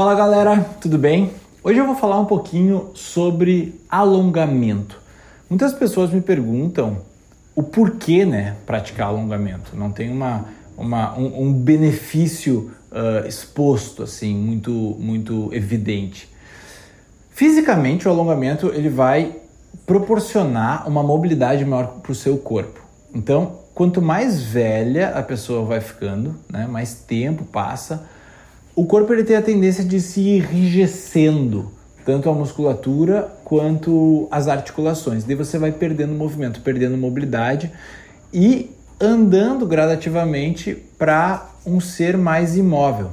Fala galera, tudo bem? Hoje eu vou falar um pouquinho sobre alongamento. Muitas pessoas me perguntam o porquê, né, praticar alongamento. Não tem uma, uma um, um benefício uh, exposto assim muito muito evidente. Fisicamente, o alongamento ele vai proporcionar uma mobilidade maior para o seu corpo. Então, quanto mais velha a pessoa vai ficando, né, mais tempo passa, o corpo ele tem a tendência de se enrijecendo, tanto a musculatura quanto as articulações. Daí você vai perdendo movimento, perdendo mobilidade e andando gradativamente para um ser mais imóvel.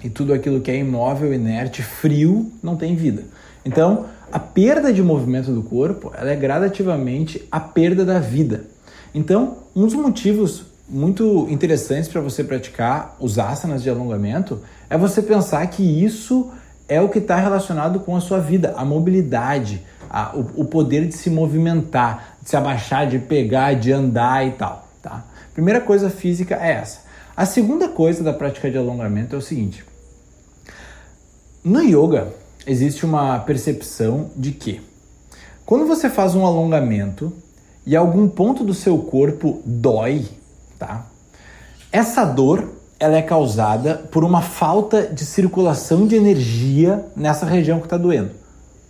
E tudo aquilo que é imóvel, inerte, frio, não tem vida. Então, a perda de movimento do corpo ela é gradativamente a perda da vida. Então, um dos motivos muito interessantes para você praticar os asanas de alongamento é você pensar que isso é o que está relacionado com a sua vida, a mobilidade, a, o, o, poder de se movimentar, de se abaixar, de pegar, de andar e tal. Tá? Primeira coisa física é essa. A segunda coisa da prática de alongamento é o seguinte: no yoga existe uma percepção de que quando você faz um alongamento e algum ponto do seu corpo dói, tá? Essa dor ela é causada por uma falta de circulação de energia nessa região que está doendo,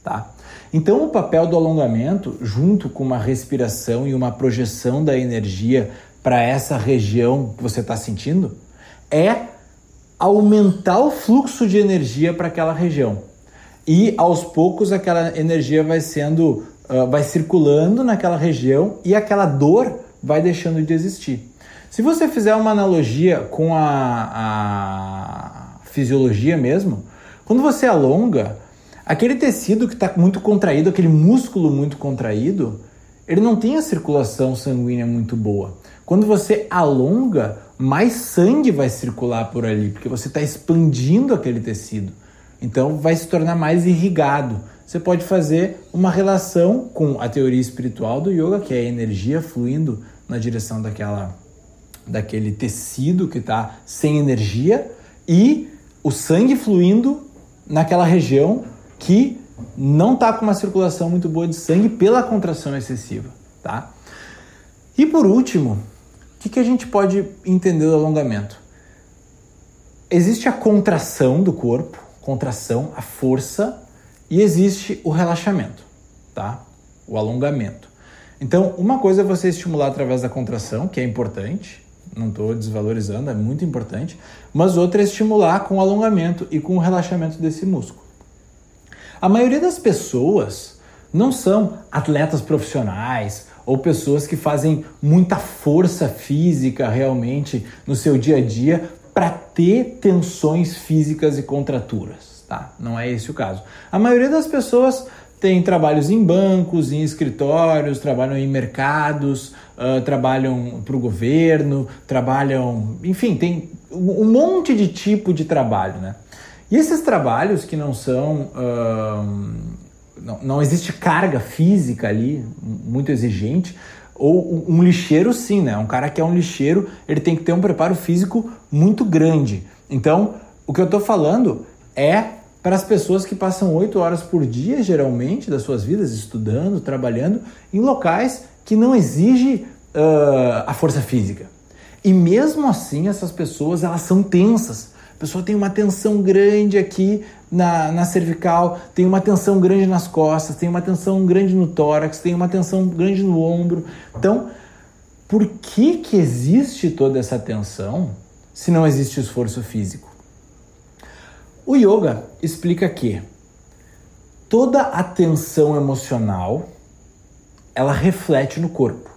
tá? Então o papel do alongamento, junto com uma respiração e uma projeção da energia para essa região que você está sentindo, é aumentar o fluxo de energia para aquela região. E aos poucos aquela energia vai sendo, uh, vai circulando naquela região e aquela dor vai deixando de existir. Se você fizer uma analogia com a, a fisiologia mesmo, quando você alonga, aquele tecido que está muito contraído, aquele músculo muito contraído, ele não tem a circulação sanguínea muito boa. Quando você alonga, mais sangue vai circular por ali, porque você está expandindo aquele tecido. Então vai se tornar mais irrigado. Você pode fazer uma relação com a teoria espiritual do yoga, que é a energia fluindo na direção daquela daquele tecido que está sem energia e o sangue fluindo naquela região que não está com uma circulação muito boa de sangue pela contração excessiva, tá? E por último, o que, que a gente pode entender do alongamento? Existe a contração do corpo, contração, a força, e existe o relaxamento, tá? O alongamento. Então, uma coisa é você estimular através da contração, que é importante, não estou desvalorizando, é muito importante, mas outra é estimular com o alongamento e com o relaxamento desse músculo. A maioria das pessoas não são atletas profissionais ou pessoas que fazem muita força física realmente no seu dia a dia para ter tensões físicas e contraturas, tá? Não é esse o caso. A maioria das pessoas tem trabalhos em bancos, em escritórios, trabalham em mercados, uh, trabalham para o governo, trabalham. Enfim, tem um monte de tipo de trabalho, né? E esses trabalhos que não são. Uh, não, não existe carga física ali, muito exigente, ou um lixeiro sim, né? Um cara que é um lixeiro, ele tem que ter um preparo físico muito grande. Então, o que eu estou falando é para as pessoas que passam oito horas por dia, geralmente, das suas vidas, estudando, trabalhando, em locais que não exige uh, a força física. E mesmo assim, essas pessoas elas são tensas. A pessoa tem uma tensão grande aqui na, na cervical, tem uma tensão grande nas costas, tem uma tensão grande no tórax, tem uma tensão grande no ombro. Então, por que, que existe toda essa tensão se não existe esforço físico? O yoga explica que toda a tensão emocional ela reflete no corpo.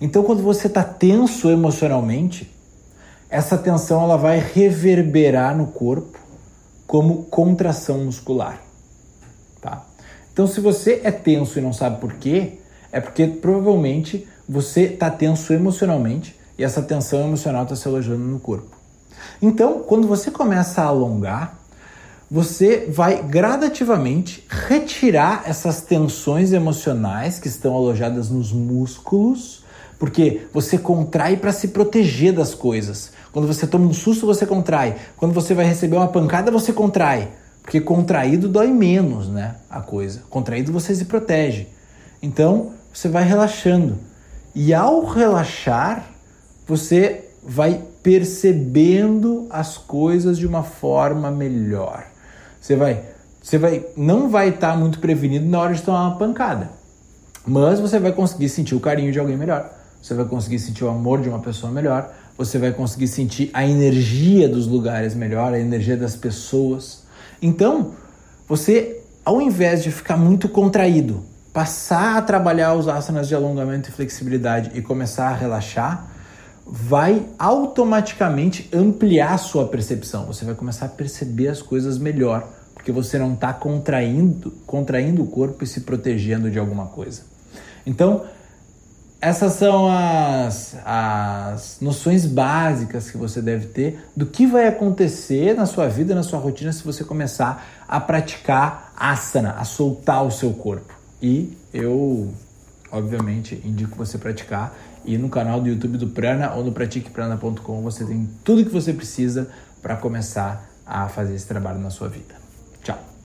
Então, quando você está tenso emocionalmente, essa tensão ela vai reverberar no corpo como contração muscular, tá? Então, se você é tenso e não sabe por quê, é porque provavelmente você está tenso emocionalmente e essa tensão emocional está se alojando no corpo. Então, quando você começa a alongar, você vai gradativamente retirar essas tensões emocionais que estão alojadas nos músculos, porque você contrai para se proteger das coisas. Quando você toma um susto, você contrai. Quando você vai receber uma pancada, você contrai. Porque contraído dói menos, né? A coisa. Contraído você se protege. Então, você vai relaxando. E ao relaxar, você vai percebendo as coisas de uma forma melhor. Você vai, você vai, não vai estar tá muito prevenido na hora de tomar uma pancada, mas você vai conseguir sentir o carinho de alguém melhor. Você vai conseguir sentir o amor de uma pessoa melhor. Você vai conseguir sentir a energia dos lugares melhor, a energia das pessoas. Então, você, ao invés de ficar muito contraído, passar a trabalhar os asanas de alongamento e flexibilidade e começar a relaxar, vai automaticamente ampliar a sua percepção. Você vai começar a perceber as coisas melhor, porque você não está contraindo, contraindo o corpo e se protegendo de alguma coisa. Então, essas são as, as noções básicas que você deve ter do que vai acontecer na sua vida, na sua rotina, se você começar a praticar asana, a soltar o seu corpo. E eu, obviamente, indico você praticar. E no canal do YouTube do Prana ou no pratiqueprana.com você tem tudo que você precisa para começar a fazer esse trabalho na sua vida.